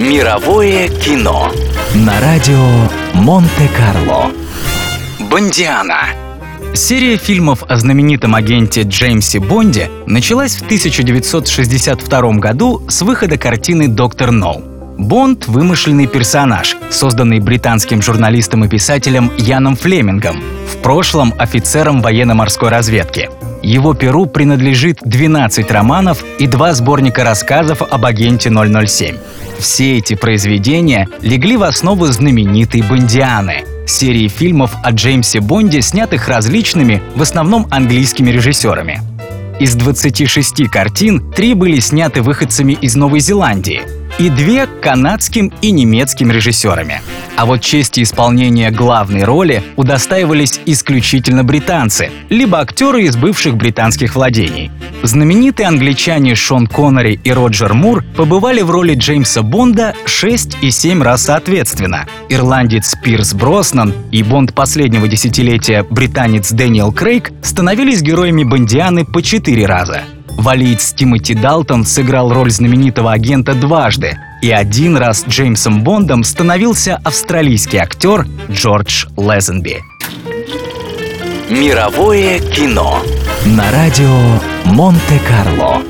Мировое кино на радио Монте-Карло. Бондиана. Серия фильмов о знаменитом агенте Джеймсе Бонде началась в 1962 году с выхода картины «Доктор Ноу». Бонд — вымышленный персонаж, созданный британским журналистом и писателем Яном Флемингом, в прошлом офицером военно-морской разведки. Его перу принадлежит 12 романов и два сборника рассказов об агенте 007. Все эти произведения легли в основу знаменитой «Бондианы» — серии фильмов о Джеймсе Бонде, снятых различными, в основном английскими режиссерами. Из 26 картин три были сняты выходцами из Новой Зеландии — и две — канадским и немецким режиссерами. А вот чести исполнения главной роли удостаивались исключительно британцы, либо актеры из бывших британских владений. Знаменитые англичане Шон Коннери и Роджер Мур побывали в роли Джеймса Бонда 6 и 7 раз соответственно. Ирландец Пирс Броснан и Бонд последнего десятилетия британец Дэниел Крейг становились героями Бондианы по 4 раза. Валиец Тимоти Далтон сыграл роль знаменитого агента дважды, и один раз Джеймсом Бондом становился австралийский актер Джордж Лезенби. Мировое кино на радио Монте-Карло.